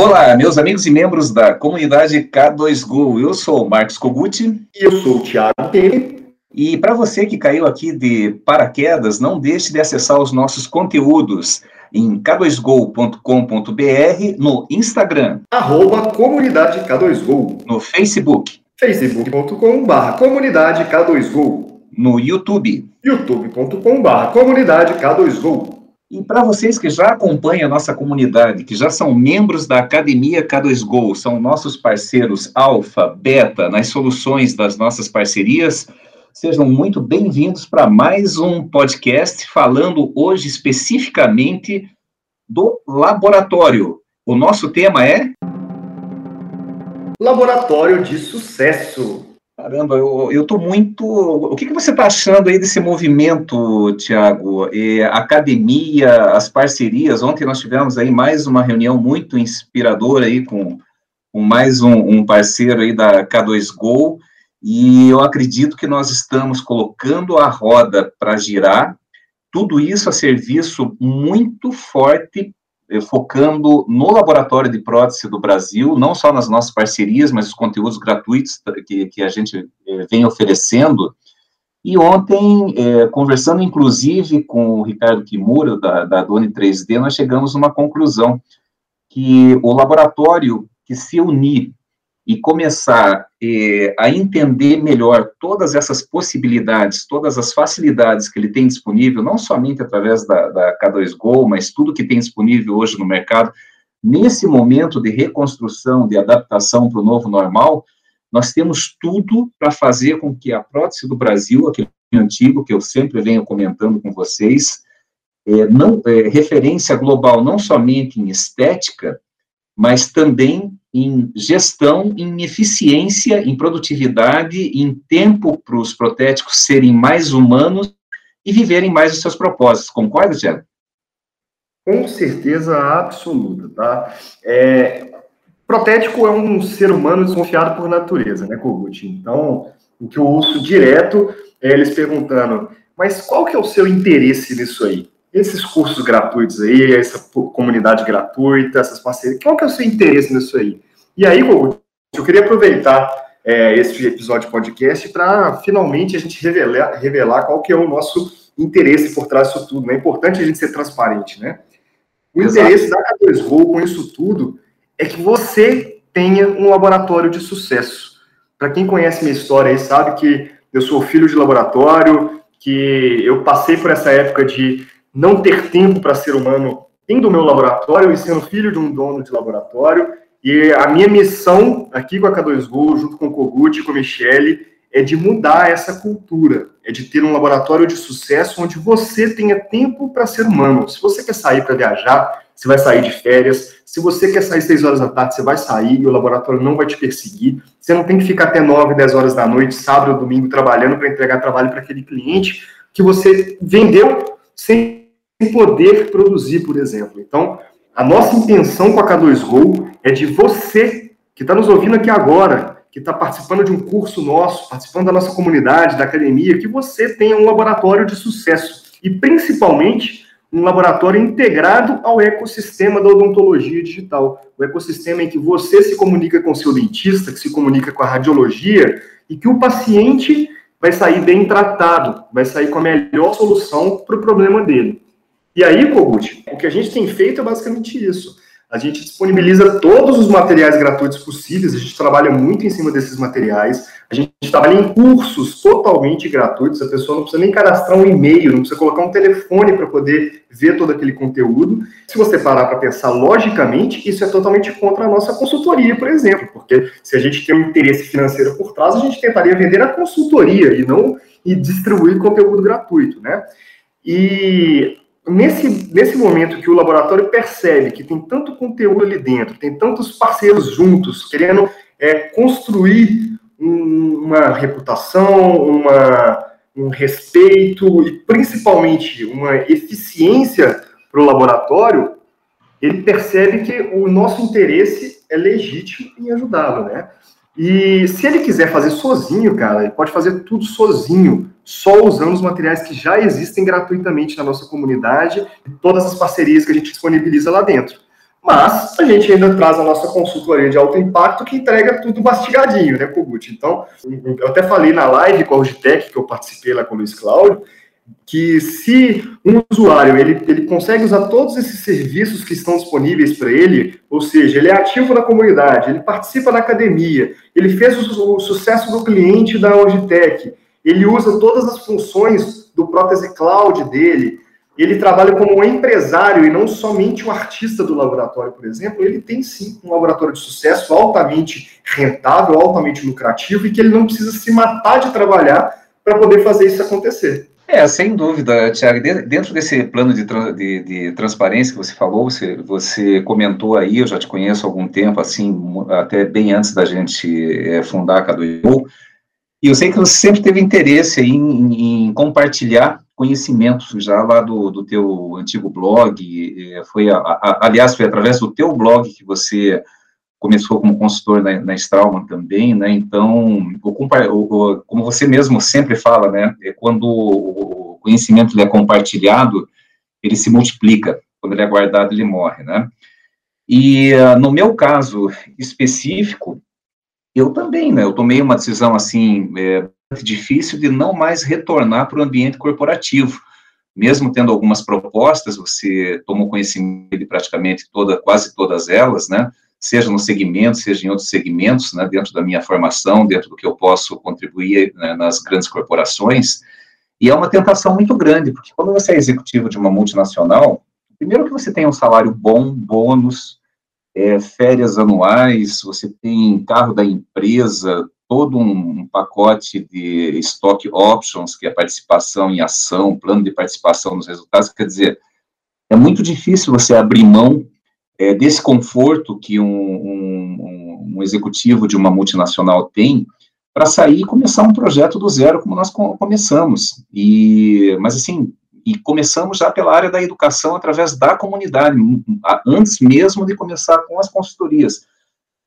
Olá, meus amigos e membros da comunidade K2Go. Eu sou o Marcos Koguti. E eu sou o Thiago Tene. E para você que caiu aqui de paraquedas, não deixe de acessar os nossos conteúdos em k2go.com.br, no Instagram, arroba comunidade K2Go, no Facebook, facebook.com.br comunidade K2Go, no YouTube, youtube.com.br comunidade K2Go. E para vocês que já acompanham a nossa comunidade, que já são membros da Academia K2Go, são nossos parceiros alfa, beta, nas soluções das nossas parcerias, sejam muito bem-vindos para mais um podcast falando hoje especificamente do laboratório. O nosso tema é Laboratório de Sucesso. Caramba, eu estou muito. O que, que você está achando aí desse movimento, Tiago? Academia, as parcerias. Ontem nós tivemos aí mais uma reunião muito inspiradora aí com, com mais um, um parceiro aí da K2Go, e eu acredito que nós estamos colocando a roda para girar, tudo isso a serviço muito forte focando no laboratório de prótese do Brasil, não só nas nossas parcerias, mas os conteúdos gratuitos que, que a gente eh, vem oferecendo. E ontem, eh, conversando inclusive com o Ricardo Kimura, da, da Doni 3D, nós chegamos a uma conclusão, que o laboratório que se unir e começar eh, a entender melhor todas essas possibilidades, todas as facilidades que ele tem disponível, não somente através da, da K2Go, mas tudo que tem disponível hoje no mercado, nesse momento de reconstrução, de adaptação para o novo normal, nós temos tudo para fazer com que a prótese do Brasil, aquele antigo que eu sempre venho comentando com vocês, é, não, é, referência global não somente em estética, mas também em gestão, em eficiência, em produtividade, em tempo para os protéticos serem mais humanos e viverem mais os seus propósitos. Concorda, Tiago? Com certeza absoluta, tá? É, protético é um ser humano desconfiado por natureza, né, Kogut? Então, o que eu ouço direto é eles perguntando, mas qual que é o seu interesse nisso aí? Esses cursos gratuitos aí, essa comunidade gratuita, essas parcerias, qual que é o seu interesse nisso aí? E aí, eu queria aproveitar é, esse episódio podcast para finalmente a gente revelar, revelar qual que é o nosso interesse por trás disso tudo. Né? É importante a gente ser transparente, né? O Exato. interesse da K2Go com isso tudo é que você tenha um laboratório de sucesso. Para quem conhece minha história aí, sabe que eu sou filho de laboratório, que eu passei por essa época de não ter tempo para ser humano tendo o meu laboratório e sendo filho de um dono de laboratório. E a minha missão aqui com a K2Go, junto com o Kogut e com a Michele, é de mudar essa cultura, é de ter um laboratório de sucesso onde você tenha tempo para ser humano. Se você quer sair para viajar, você vai sair de férias. Se você quer sair seis horas da tarde, você vai sair e o laboratório não vai te perseguir. Você não tem que ficar até nove, dez horas da noite, sábado ou domingo, trabalhando para entregar trabalho para aquele cliente que você vendeu sem poder produzir, por exemplo. Então, a nossa intenção com a K2Go é de você que está nos ouvindo aqui agora, que está participando de um curso nosso, participando da nossa comunidade, da academia, que você tenha um laboratório de sucesso e principalmente um laboratório integrado ao ecossistema da odontologia digital, o ecossistema em que você se comunica com seu dentista, que se comunica com a radiologia e que o paciente vai sair bem tratado, vai sair com a melhor solução para o problema dele. E aí, Kogut, o que a gente tem feito é basicamente isso. A gente disponibiliza todos os materiais gratuitos possíveis, a gente trabalha muito em cima desses materiais, a gente trabalha em cursos totalmente gratuitos, a pessoa não precisa nem cadastrar um e-mail, não precisa colocar um telefone para poder ver todo aquele conteúdo. Se você parar para pensar logicamente, isso é totalmente contra a nossa consultoria, por exemplo, porque se a gente tem um interesse financeiro por trás, a gente tentaria vender a consultoria e não e distribuir conteúdo gratuito, né? E nesse, nesse momento que o laboratório percebe que tem tanto conteúdo ali dentro, tem tantos parceiros juntos, querendo é, construir um, uma reputação, uma, um respeito e principalmente uma eficiência para o laboratório, ele percebe que o nosso interesse é legítimo em ajudá-lo, né? E se ele quiser fazer sozinho, cara, ele pode fazer tudo sozinho, só usando os materiais que já existem gratuitamente na nossa comunidade e todas as parcerias que a gente disponibiliza lá dentro. Mas a gente ainda traz a nossa consultoria de alto impacto que entrega tudo mastigadinho, né, Kogut? Então, eu até falei na live com a Urgitec, que eu participei lá com o Luiz Cláudio, que se um usuário ele, ele consegue usar todos esses serviços que estão disponíveis para ele, ou seja, ele é ativo na comunidade, ele participa na academia, ele fez o, o sucesso do cliente da Logitech, ele usa todas as funções do Prótese Cloud dele, ele trabalha como um empresário e não somente um artista do laboratório, por exemplo, ele tem sim um laboratório de sucesso altamente rentável, altamente lucrativo e que ele não precisa se matar de trabalhar para poder fazer isso acontecer. É, sem dúvida, Tiago. Dentro desse plano de, de, de, transparência que você falou, você, você comentou aí, eu já te conheço há algum tempo, assim, até bem antes da gente é, fundar a K2Go, e eu sei que você sempre teve interesse em, em compartilhar conhecimentos já lá do, do teu antigo blog, é, foi, a, a, aliás, foi através do teu blog que você começou como consultor na, na Strauman também, né, então, como você mesmo sempre fala, né, é quando o conhecimento é compartilhado, ele se multiplica, quando ele é guardado, ele morre, né, e uh, no meu caso específico, eu também, né, eu tomei uma decisão, assim, é, difícil de não mais retornar para o ambiente corporativo, mesmo tendo algumas propostas, você tomou conhecimento de praticamente toda, quase todas elas, né, seja no segmento, seja em outros segmentos, né, dentro da minha formação, dentro do que eu posso contribuir né, nas grandes corporações, e é uma tentação muito grande, porque quando você é executivo de uma multinacional, primeiro que você tem um salário bom, bônus, é, férias anuais, você tem carro da empresa, todo um pacote de stock options, que é participação em ação, plano de participação nos resultados, quer dizer, é muito difícil você abrir mão é, desse conforto que um, um, um, executivo de uma multinacional tem para sair e começar um projeto do zero, como nós começamos. E, mas, assim, e começamos já pela área da educação através da comunidade, antes mesmo de começar com as consultorias.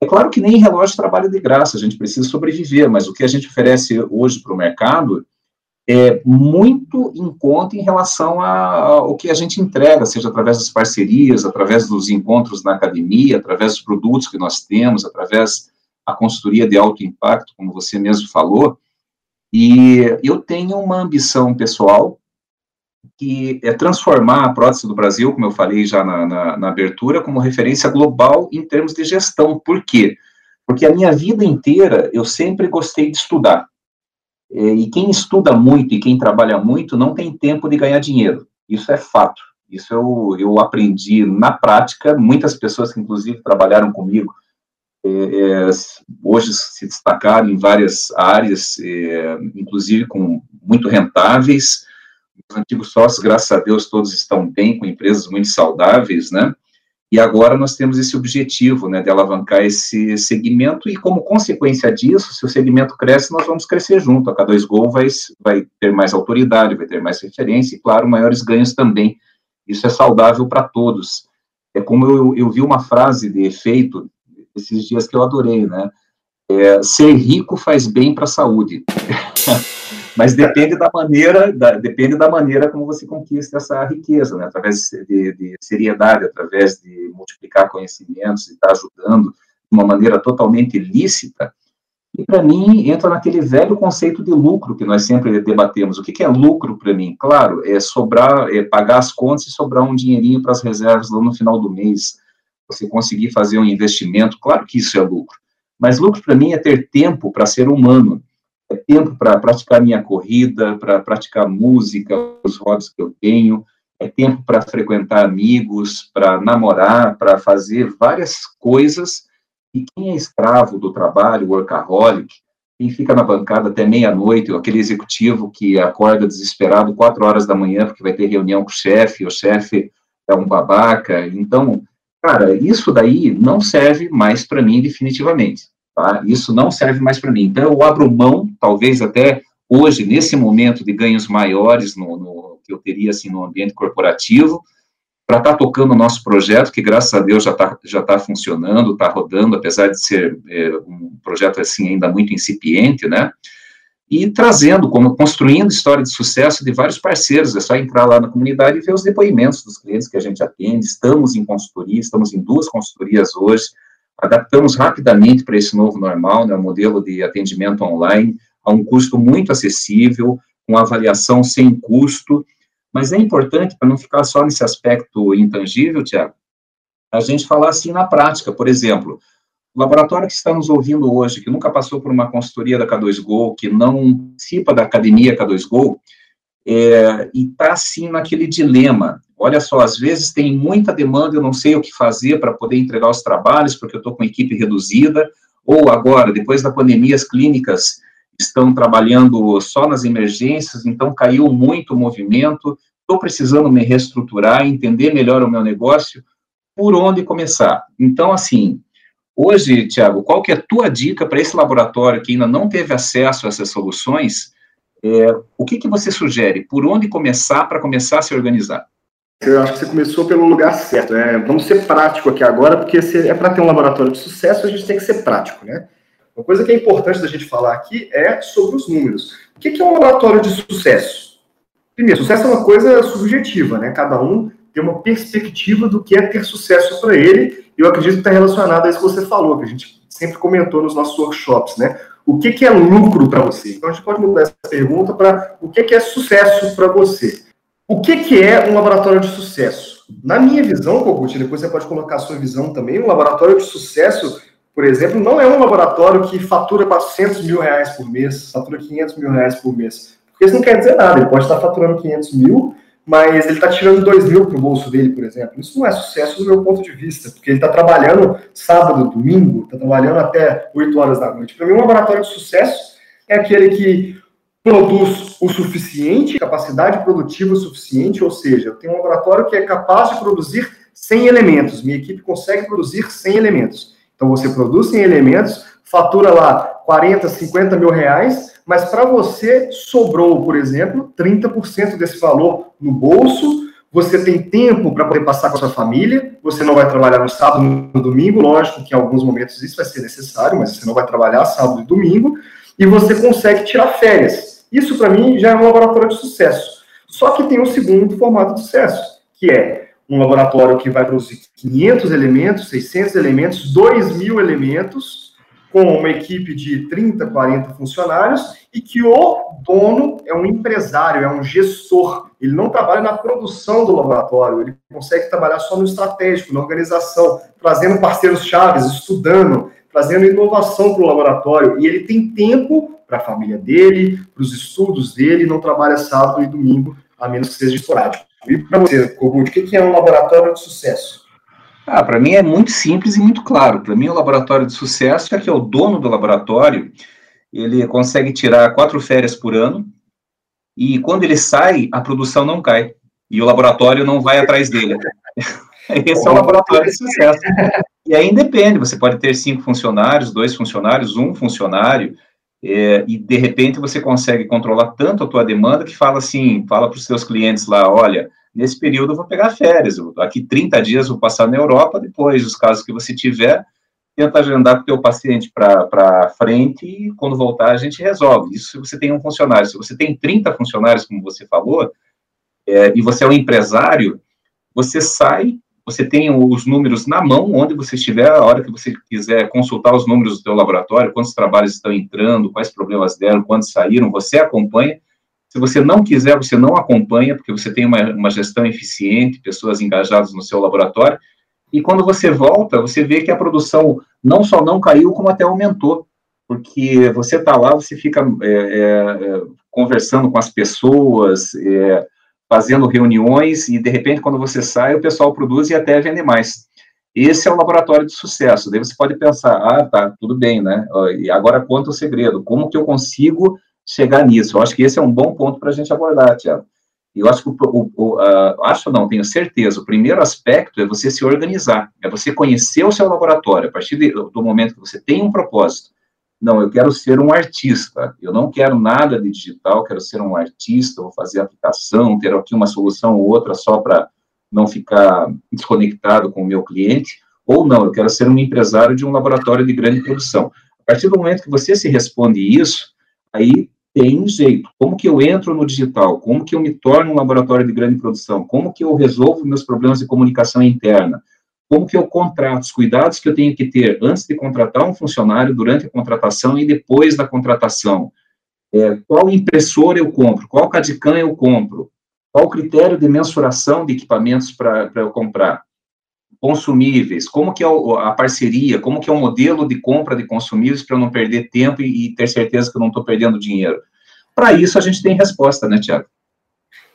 É claro que nem relógio trabalha de graça, a gente precisa sobreviver, mas o que a gente oferece hoje para o mercado é, muito em conta em relação ao que a gente entrega, seja através das parcerias, através dos encontros na academia, através dos produtos que nós temos, através da consultoria de alto impacto, como você mesmo falou. E eu tenho uma ambição pessoal que é transformar a prótese do Brasil, como eu falei já na, na, na abertura, como referência global em termos de gestão. Por quê? Porque a minha vida inteira eu sempre gostei de estudar. É, e quem estuda muito e quem trabalha muito não tem tempo de ganhar dinheiro. Isso é fato. Isso eu, eu aprendi na prática. Muitas pessoas que, inclusive, trabalharam comigo, é hoje se destacaram em várias áreas, é, inclusive com muito rentáveis. Os antigos sócios, graças a Deus, todos estão bem, com empresas muito saudáveis, né? E agora nós temos esse objetivo, né, de alavancar esse segmento e, como consequência disso, se o segmento cresce, nós vamos crescer junto. A K2Go vai, vai ter mais autoridade, vai ter mais referência e, claro, maiores ganhos também. Isso é saudável para todos. É como eu, eu vi uma frase de efeito esses dias que eu adorei, né? É, ser rico faz bem para a saúde. mas depende da maneira, da, depende da maneira como você conquista essa riqueza, né? através de, de seriedade, através de multiplicar conhecimentos e estar tá ajudando de uma maneira totalmente lícita. E para mim entra naquele velho conceito de lucro que nós sempre debatemos. O que, que é lucro para mim? Claro, é sobrar, é pagar as contas e sobrar um dinheirinho para as reservas lá no final do mês. Você conseguir fazer um investimento, claro que isso é lucro. Mas lucro para mim é ter tempo para ser humano é tempo para praticar minha corrida, para praticar música, os hobbies que eu tenho, é tempo para frequentar amigos, para namorar, para fazer várias coisas. E quem é escravo do trabalho, workaholic, quem fica na bancada até meia-noite, aquele executivo que acorda desesperado quatro horas da manhã porque vai ter reunião com o chefe, o chefe é um babaca. Então, cara, isso daí não serve mais para mim definitivamente. Tá? Isso não serve mais para mim. Então, eu abro mão, talvez até hoje, nesse momento de ganhos maiores no, no que eu teria assim, no ambiente corporativo, para estar tá tocando o nosso projeto, que graças a Deus já está já tá funcionando, está rodando, apesar de ser é, um projeto assim ainda muito incipiente, né? E trazendo, como construindo história de sucesso de vários parceiros. É só entrar lá na comunidade e ver os depoimentos dos clientes que a gente atende. Estamos em consultoria, estamos em duas consultorias hoje, adaptamos rapidamente para esse novo normal, né, o modelo de atendimento online, a um custo muito acessível, com avaliação sem custo, mas é importante, para não ficar só nesse aspecto intangível, Tiago, a gente falar assim na prática, por exemplo, o laboratório que está nos ouvindo hoje, que nunca passou por uma consultoria da K2Go, que não participa da academia K2Go, é, e está assim naquele dilema. Olha só, às vezes tem muita demanda, eu não sei o que fazer para poder entregar os trabalhos, porque eu estou com equipe reduzida, ou agora, depois da pandemia, as clínicas estão trabalhando só nas emergências, então caiu muito o movimento, estou precisando me reestruturar, entender melhor o meu negócio, por onde começar? Então, assim, Hoje, Tiago, qual que é a tua dica para esse laboratório que ainda não teve acesso a essas soluções? É, o que, que você sugere? Por onde começar para começar a se organizar? Eu acho que você começou pelo lugar certo. Né? Vamos ser prático aqui agora, porque é para ter um laboratório de sucesso, a gente tem que ser prático, né? Uma coisa que é importante da gente falar aqui é sobre os números. O que é um laboratório de sucesso? Primeiro, sucesso é uma coisa subjetiva, né? Cada um tem uma perspectiva do que é ter sucesso para ele eu acredito que está relacionado a isso que você falou, que a gente sempre comentou nos nossos workshops, né? O que, que é lucro para você? Então a gente pode mudar essa pergunta para o que, que é sucesso para você. O que, que é um laboratório de sucesso? Na minha visão, Kogut, depois você pode colocar a sua visão também, um laboratório de sucesso, por exemplo, não é um laboratório que fatura 400 mil reais por mês, fatura 500 mil reais por mês. Porque isso não quer dizer nada, ele pode estar faturando 500 mil, mas ele está tirando 2 mil para o bolso dele, por exemplo. Isso não é sucesso do meu ponto de vista, porque ele está trabalhando sábado, domingo, está trabalhando até 8 horas da noite. Para mim, um laboratório de sucesso é aquele que produz o suficiente, capacidade produtiva o suficiente, ou seja, eu tenho um laboratório que é capaz de produzir 100 elementos, minha equipe consegue produzir 100 elementos. Então, você produz 100 elementos, fatura lá 40, 50 mil reais, mas para você sobrou, por exemplo, 30% desse valor no bolso, você tem tempo para poder passar com a sua família, você não vai trabalhar no sábado, no domingo, lógico que em alguns momentos isso vai ser necessário, mas você não vai trabalhar sábado e domingo, e você consegue tirar férias. Isso, para mim, já é um laboratório de sucesso. Só que tem um segundo formato de sucesso, que é um laboratório que vai produzir 500 elementos, 600 elementos, 2 mil elementos, com uma equipe de 30, 40 funcionários e que o dono é um empresário, é um gestor. Ele não trabalha na produção do laboratório, ele consegue trabalhar só no estratégico, na organização, trazendo parceiros chaves, estudando, trazendo inovação para o laboratório. E ele tem tempo para a família dele, para os estudos dele, não trabalha sábado e domingo, a menos que seja esporádico. E para você, Kogut, o que é um laboratório de sucesso? Ah, para mim é muito simples e muito claro. Para mim, o laboratório de sucesso é que é o dono do laboratório, ele consegue tirar quatro férias por ano, e quando ele sai, a produção não cai, e o laboratório não vai atrás dele. Esse é o laboratório de sucesso. E aí depende, você pode ter cinco funcionários, dois funcionários, um funcionário, é, e de repente você consegue controlar tanto a tua demanda que fala assim, fala para os seus clientes lá, olha, nesse período eu vou pegar férias, eu, daqui 30 dias eu vou passar na Europa, depois, os casos que você tiver, tenta agendar com o teu paciente para frente e quando voltar a gente resolve. Isso se você tem um funcionário. Se você tem 30 funcionários, como você falou, é, e você é um empresário, você sai, você tem os números na mão, onde você estiver, a hora que você quiser consultar os números do teu laboratório, quantos trabalhos estão entrando, quais problemas deram, quantos saíram, você acompanha, se você não quiser, você não acompanha, porque você tem uma, uma gestão eficiente, pessoas engajadas no seu laboratório, e quando você volta, você vê que a produção não só não caiu, como até aumentou, porque você está lá, você fica é, é, é, conversando com as pessoas, é, fazendo reuniões, e de repente, quando você sai, o pessoal produz e até vende mais. Esse é o laboratório de sucesso. Daí você pode pensar, ah, tá, tudo bem, né? E agora conta o segredo. Como que eu consigo chegar nisso. Eu acho que esse é um bom ponto para a gente abordar, Tiago. Eu acho que, o, o, o acho não, tenho certeza, o primeiro aspecto é você se organizar, é você conhecer o seu laboratório, a partir de, do momento que você tem um propósito. Não, eu quero ser um artista, eu não quero nada de digital, quero ser um artista, vou fazer aplicação, ter aqui uma solução ou outra só para não ficar desconectado com o meu cliente, ou não, eu quero ser um empresário de um laboratório de grande produção. A partir do momento que você se responde isso, aí tem jeito. Como que eu entro no digital? Como que eu me torno um laboratório de grande produção? Como que eu resolvo meus problemas de comunicação interna? Como que eu contrato? Os cuidados que eu tenho que ter antes de contratar um funcionário, durante a contratação e depois da contratação? É, qual impressora eu compro? Qual CAD-CAM eu compro? Qual o critério de mensuração de equipamentos para eu comprar? Consumíveis, como que é a parceria, como que é o modelo de compra de consumíveis para eu não perder tempo e, ter certeza que eu não estou perdendo dinheiro? Para isso a gente tem resposta, né, Tiago?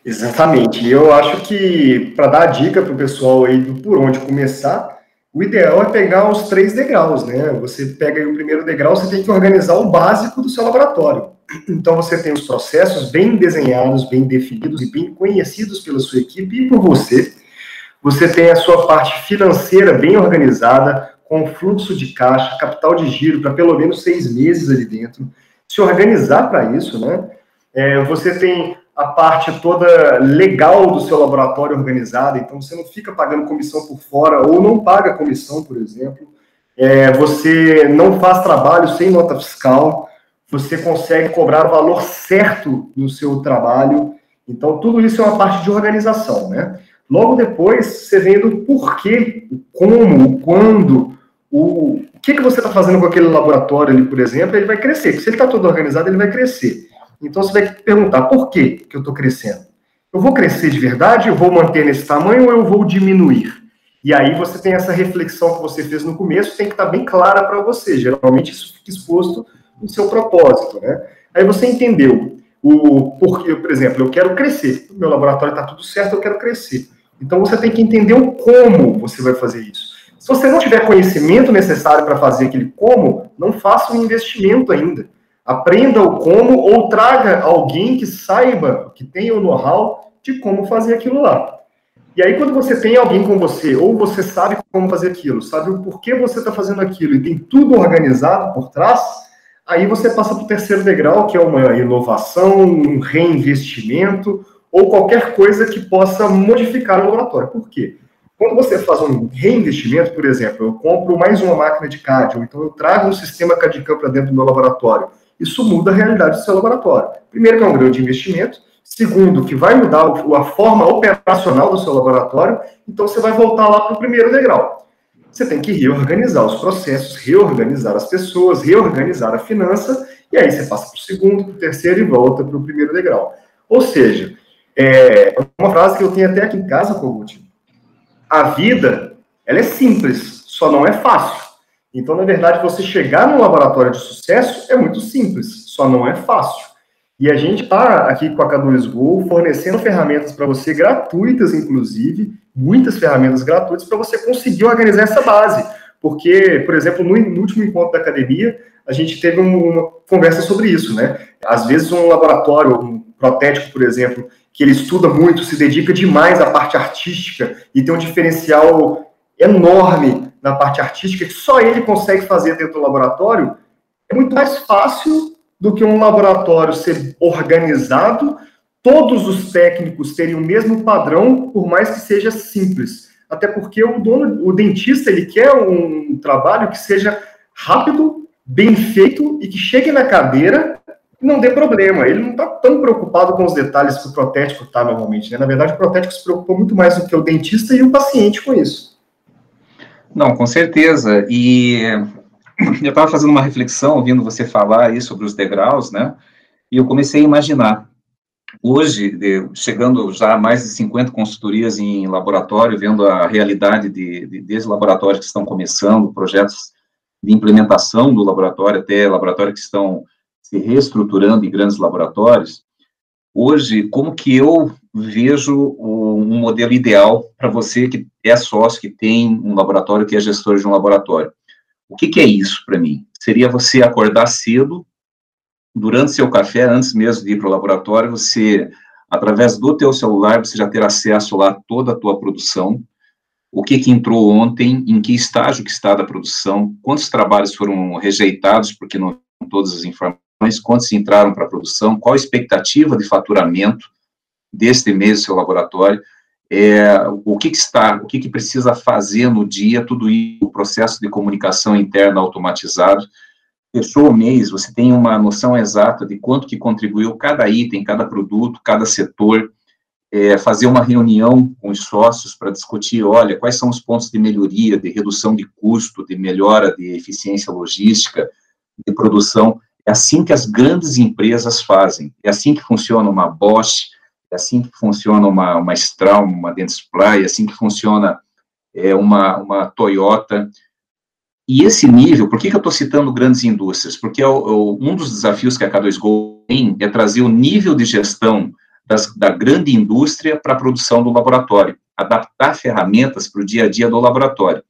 Exatamente. Eu acho que, para dar a dica para o pessoal aí do por onde começar, o ideal é pegar os três degraus, né? Você pega o primeiro degrau, você tem que organizar o básico do seu laboratório. Então, você tem os processos bem desenhados, bem definidos e bem conhecidos pela sua equipe e por você. Você tem a sua parte financeira bem organizada, com fluxo de caixa, capital de giro para pelo menos seis meses ali dentro. Se organizar para isso, né? É, você tem a parte toda legal do seu laboratório organizada, então você não fica pagando comissão por fora ou não paga comissão, por exemplo. É, você não faz trabalho sem nota fiscal você consegue cobrar o valor certo no seu trabalho. Então, tudo isso é uma parte de organização, né? Logo depois, você vem do porquê, o como, o quando, o, o que, que você está fazendo com aquele laboratório ali, por exemplo, ele vai crescer. Se ele está todo organizado, ele vai crescer. Então, você vai perguntar, por que, eu estou crescendo? Eu vou crescer de verdade, eu vou manter nesse tamanho ou eu vou diminuir? E aí você tem essa reflexão que você fez no começo, tem que estar tá bem clara para você. Geralmente isso fica exposto o seu propósito, né? Aí você entendeu o porquê, por exemplo, eu quero crescer, o meu laboratório está tudo certo, eu quero crescer. Então você tem que entender o como você vai fazer isso. Se você não tiver conhecimento necessário para fazer aquele como, não faça um investimento ainda. Aprenda o como ou traga alguém que saiba, que tenha o know-how de como fazer aquilo lá. E aí, quando você tem alguém com você, ou você sabe como fazer aquilo, sabe o porquê você está fazendo aquilo e tem tudo organizado por trás, Aí você passa para o terceiro degrau, que é uma inovação, um reinvestimento ou qualquer coisa que possa modificar o laboratório. Por quê? Quando você faz um reinvestimento, por exemplo, eu compro mais uma máquina de CAD, ou então eu trago um sistema CAD-CAM para dentro do meu laboratório, isso muda a realidade do seu laboratório. Primeiro, que é um grande investimento. Segundo, que vai mudar a forma operacional do seu laboratório. Então, você vai voltar lá para o primeiro degrau você tem que reorganizar os processos, reorganizar as pessoas, reorganizar a finança, e aí você passa para o segundo, para o terceiro e volta para o primeiro degrau. Ou seja, é uma frase que eu tenho até aqui em casa, Kogut. A vida, ela é simples, só não é fácil. Então, na verdade, você chegar num laboratório de sucesso é muito simples, só não é fácil. E a gente está aqui com a K2 Go fornecendo ferramentas para você gratuitas, inclusive, muitas ferramentas gratuitas para você conseguir organizar essa base. Porque, por exemplo, no, último encontro da academia, a gente teve uma conversa sobre isso, né? Às vezes um laboratório, um protético, por exemplo, que ele estuda muito, se dedica demais à parte artística e tem um diferencial enorme na parte artística que só ele consegue fazer dentro do laboratório, é muito mais fácil do que um laboratório ser organizado, todos os técnicos terem o mesmo padrão, por mais que seja simples. Até porque o dono, o dentista, ele quer um trabalho que seja rápido, bem feito e que chegue na cadeira não dê problema. Ele não está tão preocupado com os detalhes que o protético está normalmente. Né? Na verdade, o protético se preocupa muito mais do que o dentista e o paciente com isso. Não, com certeza. E eu estava fazendo uma reflexão, ouvindo você falar aí sobre os degraus, né? E eu comecei a imaginar. Hoje, chegando já a mais de 50 consultorias em laboratório, vendo a realidade de, de, desde laboratórios que estão começando, projetos de implementação do laboratório, até laboratórios que estão se reestruturando em grandes laboratórios, hoje, como que eu vejo um modelo ideal para você que é sócio, que tem um laboratório, que é gestor de um laboratório? O que, que é isso para mim? Seria você acordar cedo, durante seu café, antes mesmo de ir para o laboratório, você, através do teu celular, você já ter acesso lá a toda a tua produção, o que, que entrou ontem, em que estágio que está da produção, quantos trabalhos foram rejeitados porque não todas as informações, quantos entraram para a produção, qual a expectativa de faturamento deste mês do seu laboratório, é, o que, que, está, o que, que precisa fazer no dia, tudo isso, o processo de comunicação interna automatizado. fechou o mês, você tem uma noção exata de quanto que contribuiu cada item, cada produto, cada setor, é, fazer uma reunião com os sócios para discutir, olha, quais são os pontos de melhoria, de redução de custo, de melhora de eficiência logística, de produção. É assim que as grandes empresas fazem. É assim que funciona uma Bosch, é assim que funciona uma, uma Straum, uma Dentsply, é assim que funciona é, uma, uma Toyota. E esse nível, por que, que eu estou citando grandes indústrias? Porque é o, o, um dos desafios que a K2Go tem é trazer o nível de gestão das, da grande indústria para a produção do laboratório, adaptar ferramentas para o dia a dia do laboratório.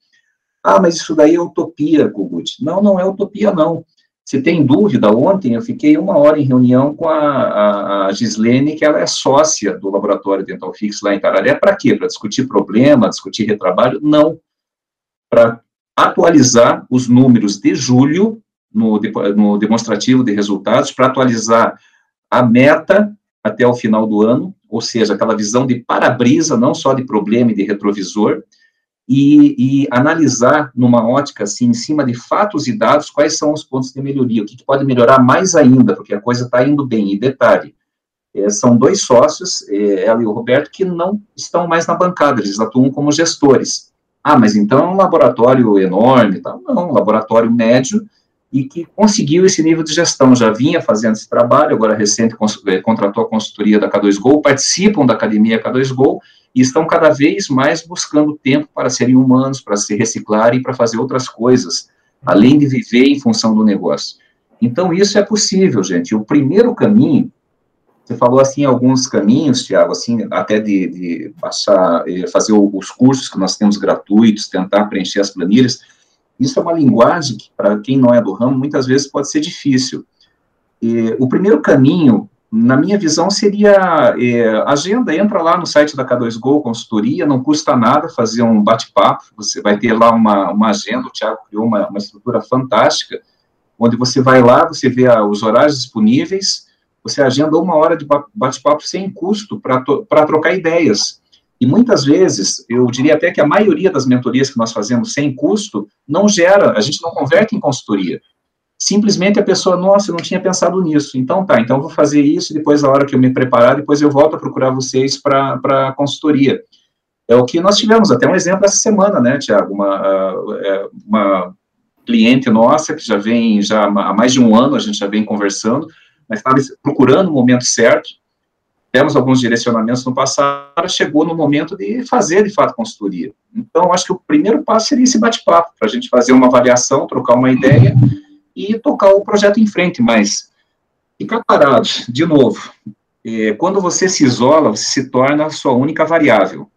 Ah, mas isso daí é utopia, Kogut. Não, não é utopia, não. Se tem dúvida, ontem eu fiquei uma hora em reunião com a, a, a Gislene, que ela é sócia do Laboratório Dental Fix lá em Tararé. Para quê? Para discutir problema, discutir retrabalho? Não. Para atualizar os números de julho no, no demonstrativo de resultados, para atualizar a meta até o final do ano, ou seja, aquela visão de para-brisa, não só de problema e de retrovisor, e, e, analisar numa ótica, assim, em cima de fatos e dados, quais são os pontos de melhoria, o que, pode melhorar mais ainda, porque a coisa está indo bem. E detalhe, é, são dois sócios, é, ela e o Roberto, que não estão mais na bancada, eles atuam como gestores. Ah, mas então é um laboratório enorme, tá? não, um laboratório médio, e que conseguiu esse nível de gestão, já vinha fazendo esse trabalho, agora recente é, contratou a consultoria da K2Go, participam da academia K2Go e estão cada vez mais buscando tempo para serem humanos, para se reciclar e para fazer outras coisas, além de viver em função do negócio. Então, isso é possível, gente. O primeiro caminho, você falou assim alguns caminhos, Tiago, assim, até de, de passar, eh, fazer os cursos que nós temos gratuitos, tentar preencher as planilhas, isso é uma linguagem que, para quem não é do ramo, muitas vezes pode ser difícil. E, o primeiro caminho, na minha visão, seria é, agenda, entra lá no site da K2Go, consultoria, não custa nada fazer um bate-papo, você vai ter lá uma, uma agenda, o Thiago criou uma, uma estrutura fantástica, onde você vai lá, você vê os horários disponíveis, você agenda uma hora de bate-papo sem custo para trocar ideias. E muitas vezes, eu diria até que a maioria das mentorias que nós fazemos sem custo não gera, a gente não converte em consultoria. Simplesmente a pessoa, nossa, eu não tinha pensado nisso. Então tá, então vou fazer isso, depois a hora que eu me preparar, depois eu volto a procurar vocês para consultoria. É o que nós tivemos, até um exemplo essa semana, né, Tiago? Uma, é, uma cliente nossa, que já vem, já há mais de um ano, a gente já vem conversando, mas estava procurando o momento certo, temos alguns direcionamentos no passado, chegou no momento de fazer, de fato, consultoria. Então, acho que o primeiro passo seria esse bate-papo, para a gente fazer uma avaliação, trocar uma ideia e tocar o projeto em frente, mas ficar parado, de novo, é, quando você se isola, você se torna a sua única variável.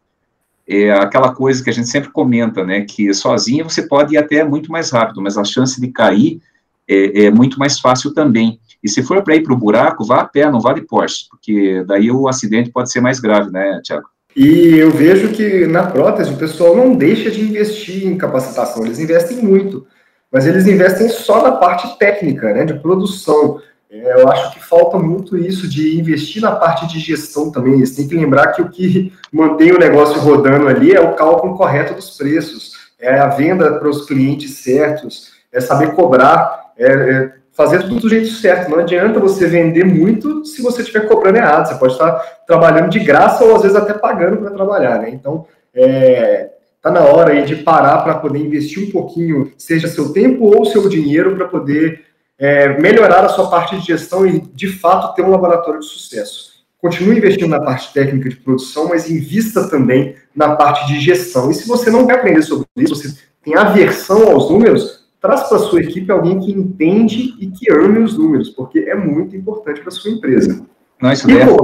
É aquela coisa que a gente sempre comenta, né, que sozinho você pode ir até muito mais rápido, mas a chance de cair é, é muito mais fácil também. E se for para ir para o buraco, vá a pé, não vá de Porsche, porque daí o acidente pode ser mais grave, né, Tiago? E eu vejo que na prótese o pessoal não deixa de investir em capacitação, eles investem muito, mas eles investem só na parte técnica, né, de produção. É, eu acho que falta muito isso de investir na parte de gestão também. Eles têm que lembrar que o que mantém o negócio rodando ali é o cálculo correto dos preços, é a venda para os clientes certos, é saber cobrar, é, é fazer tudo do jeito certo. Não adianta você vender muito se você estiver cobrando errado. Você pode estar trabalhando de graça ou às vezes até pagando para trabalhar, né? Então, é, tá na hora aí de parar para poder investir um pouquinho, seja seu tempo ou seu dinheiro, para poder é, melhorar a sua parte de gestão e, de fato, ter um laboratório de sucesso. Continue investindo na parte técnica de produção, mas invista também na parte de gestão. E se você não quer aprender sobre isso, você tem aversão aos números, traz para a sua equipe alguém que entende e que ame os números, porque é muito importante para a sua empresa. Não, isso e, é pô,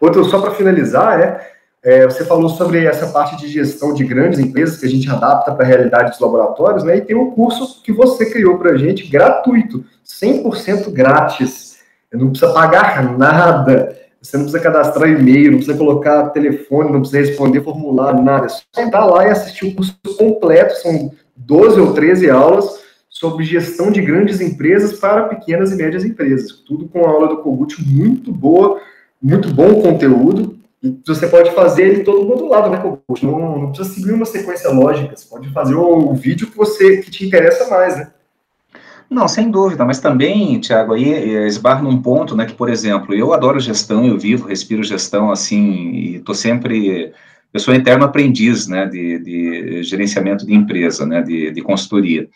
outro, só para finalizar, é, é, você falou sobre essa parte de gestão de grandes empresas que a gente adapta para a realidade dos laboratórios, né? E tem um curso que você criou para a gente, gratuito, 100% grátis. Não precisa pagar nada. Você não precisa cadastrar e-mail, não precisa colocar telefone, não precisa responder formulário, nada. É só entrar lá e assistir o curso completo. São 12 ou 13 aulas sobre gestão de grandes empresas para pequenas e médias empresas. Tudo com a aula do Kogut muito boa, muito bom conteúdo. E você pode fazer ele todo modulado, né? Não, não precisa seguir uma sequência lógica. Você pode fazer o, o vídeo que você que te interessa mais, né? Não, sem dúvida, mas também, Tiago, aí eh, esbarra num ponto, né, que, por exemplo, eu adoro gestão, eu vivo, respiro gestão, assim, e estou sempre, eu sou eterno aprendiz, né, de, de gerenciamento de empresa, né, de, de consultoria.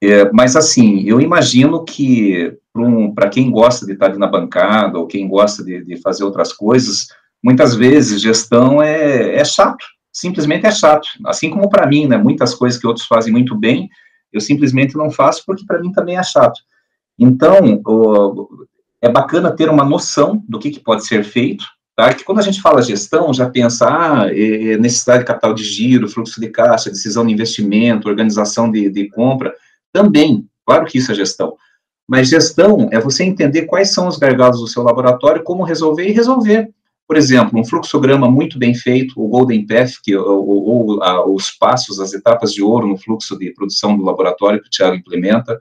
É, mas, assim, eu imagino que, para um, quem gosta de estar ali na bancada, ou quem gosta de, de fazer outras coisas, muitas vezes gestão é, é chato, simplesmente é chato, assim como para mim, né, muitas coisas que outros fazem muito bem, eu simplesmente não faço porque para mim também é chato. Então, o, é bacana ter uma noção do que, que, pode ser feito, tá? Que quando a gente fala gestão, já pensa, ah, é, é necessidade de capital de giro, fluxo de caixa, decisão de investimento, organização de, de compra, também, claro que isso é gestão. Mas gestão é você entender quais são os gargalos do seu laboratório, como resolver e resolver. Por exemplo, um fluxograma muito bem feito, o Golden Path, que, ou, ou a, os passos, as etapas de ouro no fluxo de produção do laboratório que o Thiago implementa,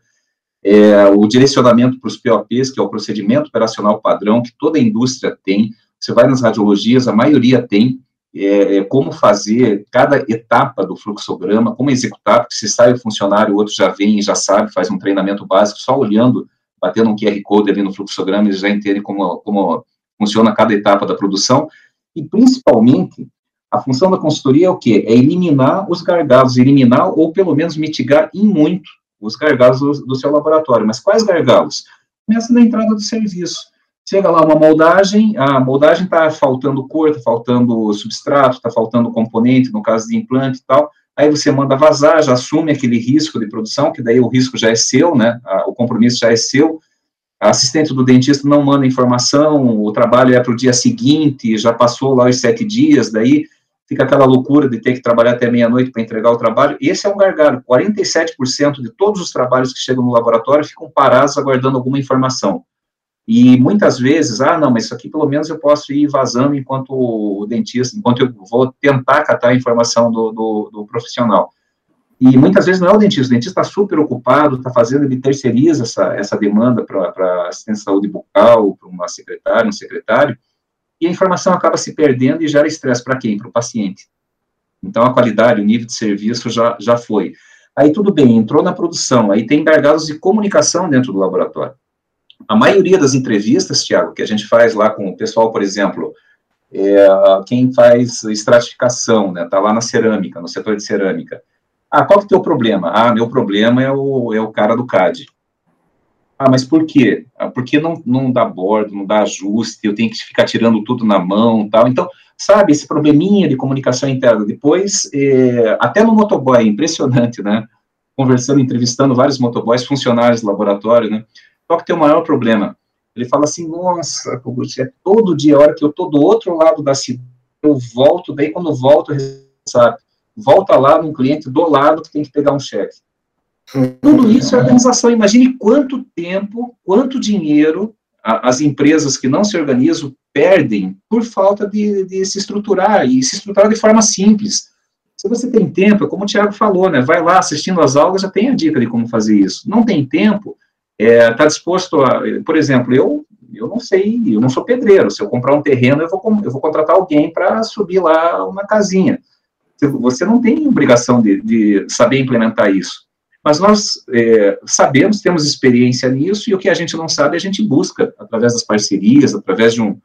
é, o direcionamento para os POPs, que é o procedimento operacional padrão que toda a indústria tem, você vai nas radiologias, a maioria tem, é, é, como fazer cada etapa do fluxograma, como executar, porque se sai o funcionário, o outro já vem e já sabe, faz um treinamento básico, só olhando, batendo um QR Code ali no fluxograma, eles já entendem como, como funciona cada etapa da produção, e principalmente, a função da consultoria é o quê? É eliminar os gargalos, eliminar ou pelo menos mitigar em muito os gargalos do, do seu laboratório. Mas quais gargalos? Começa na entrada do serviço. Chega lá uma moldagem, a moldagem está faltando cor, está faltando substrato, está faltando componente, no caso de implante e tal, aí você manda vazar, já assume aquele risco de produção, que daí o risco já é seu, né, o compromisso já é seu, assistente do dentista não manda informação, o trabalho é para o dia seguinte, já passou lá os sete dias, daí fica aquela loucura de ter que trabalhar até meia-noite para entregar o trabalho. Esse é um gargalo. 47% de todos os trabalhos que chegam no laboratório ficam parados aguardando alguma informação. E muitas vezes, ah, não, mas isso aqui pelo menos eu posso ir vazando enquanto o dentista, enquanto eu vou tentar catar a informação do, do, do profissional. E muitas vezes não é o dentista, o dentista está super ocupado, está fazendo, ele terceiriza essa, essa demanda para assistência de saúde bucal, para uma secretária, um secretário, e a informação acaba se perdendo e gera estresse para quem? Para o paciente. Então, a qualidade, o nível de serviço já, já foi. Aí, tudo bem, entrou na produção, aí tem gargalos de comunicação dentro do laboratório. A maioria das entrevistas, Tiago, que a gente faz lá com o pessoal, por exemplo, é, quem faz estratificação, né, está lá na cerâmica, no setor de cerâmica, ah, qual que é o teu problema? Ah, meu problema é o, é o cara do CAD. Ah, mas por quê? Ah, porque não, não dá bordo, não dá ajuste, eu tenho que ficar tirando tudo na mão tal. Então, sabe, esse probleminha de comunicação interna. Depois, é, até no motoboy, é impressionante, né? Conversando, entrevistando vários motoboys, funcionários do laboratório, né? Qual que é o maior problema? Ele fala assim, nossa, é todo dia, a hora que eu tô do outro lado da cidade, eu volto, daí quando volto, sabe? Volta lá num cliente do lado que tem que pegar um cheque. Tudo isso é organização. Imagine quanto tempo, quanto dinheiro a, as empresas que não se organizam perdem por falta de, de, se estruturar, e se estruturar de forma simples. Se você tem tempo, como o Tiago falou, né? Vai lá assistindo as aulas, já tem a dica de como fazer isso. Não tem tempo, está é, tá disposto a. Por exemplo, eu eu não sei, eu não sou pedreiro. Se eu comprar um terreno, eu vou, eu vou contratar alguém para subir lá uma casinha. Você não tem obrigação de, de saber implementar isso. Mas nós é, sabemos, temos experiência nisso, e o que a gente não sabe, a gente busca, através das parcerias, através de um,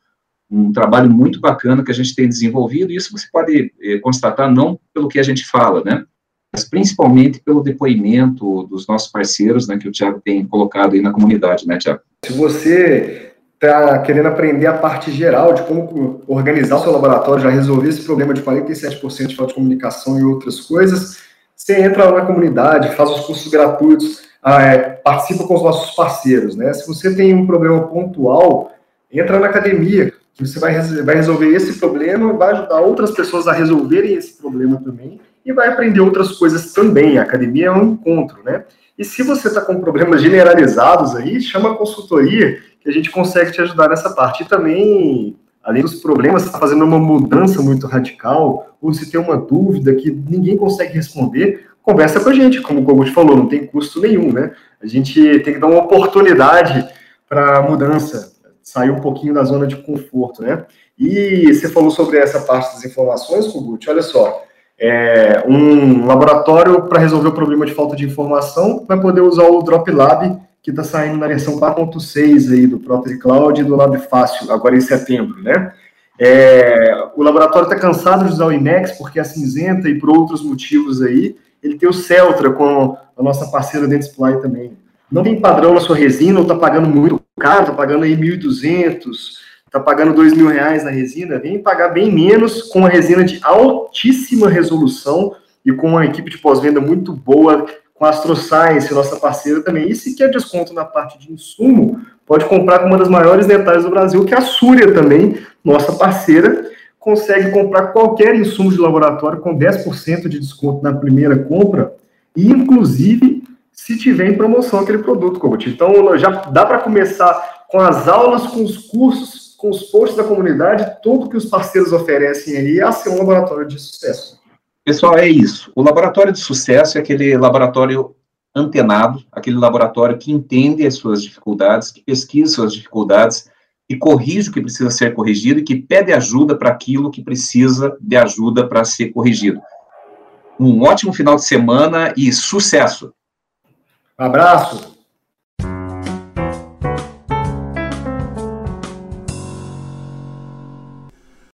um trabalho muito bacana que a gente tem desenvolvido, e isso você pode é, constatar não pelo que a gente fala, né, mas principalmente pelo depoimento dos nossos parceiros, né, que o Tiago tem colocado aí na comunidade, né, Tiago? Se você está querendo aprender a parte geral de como organizar o seu laboratório, já resolver esse problema de 47% de falta de comunicação e outras coisas, você entra na comunidade, faz os cursos gratuitos, ah, é, participa com os nossos parceiros. Né? Se você tem um problema pontual, entra na academia, que você vai, vai resolver esse problema e vai ajudar outras pessoas a resolverem esse problema também e vai aprender outras coisas também. A academia é um encontro, né? E se você está com problemas generalizados aí, chama a consultoria que a gente consegue te ajudar nessa parte. E também, além dos problemas, está fazendo uma mudança muito radical, ou se tem uma dúvida que ninguém consegue responder, conversa com a gente, como o Kogut falou, não tem custo nenhum, né? A gente tem que dar uma oportunidade para a mudança, sair um pouquinho da zona de conforto, né? E você falou sobre essa parte das informações, Kogut, olha só, é, um laboratório para resolver o problema de falta de informação vai poder usar o Drop Lab, que está saindo na versão 4.6 aí do Protein Cloud e do Lab Fácil, agora em setembro, né? É, o laboratório está cansado de usar o IMEX porque é cinzenta e por outros motivos aí. Ele tem o Celtra com a nossa parceira Dentsply também. Não tem padrão na sua resina, ou está pagando muito caro, está pagando aí 1.200, está pagando dois mil reais na resina, vem pagar bem menos com uma resina de altíssima resolução e com uma equipe de pós-venda muito boa, com a AstroScience, nossa parceira também. E se quer desconto na parte de insumo, pode comprar com uma das maiores dentárias do Brasil, que é a Súria também, nossa parceira, consegue comprar qualquer insumo de laboratório com 10% de desconto na primeira compra, e inclusive se tiver em promoção aquele produto, coach. Então já dá para começar com as aulas, com os cursos, com os posts da comunidade, tudo que os parceiros oferecem aí a ser um laboratório de sucesso. Pessoal, é isso. O laboratório de sucesso é aquele laboratório antenado, aquele laboratório que entende as suas dificuldades, que pesquisa suas dificuldades e corrige o que precisa ser corrigido e que pede ajuda para aquilo que precisa de ajuda para ser corrigido. Um ótimo final de semana e sucesso! Abraço!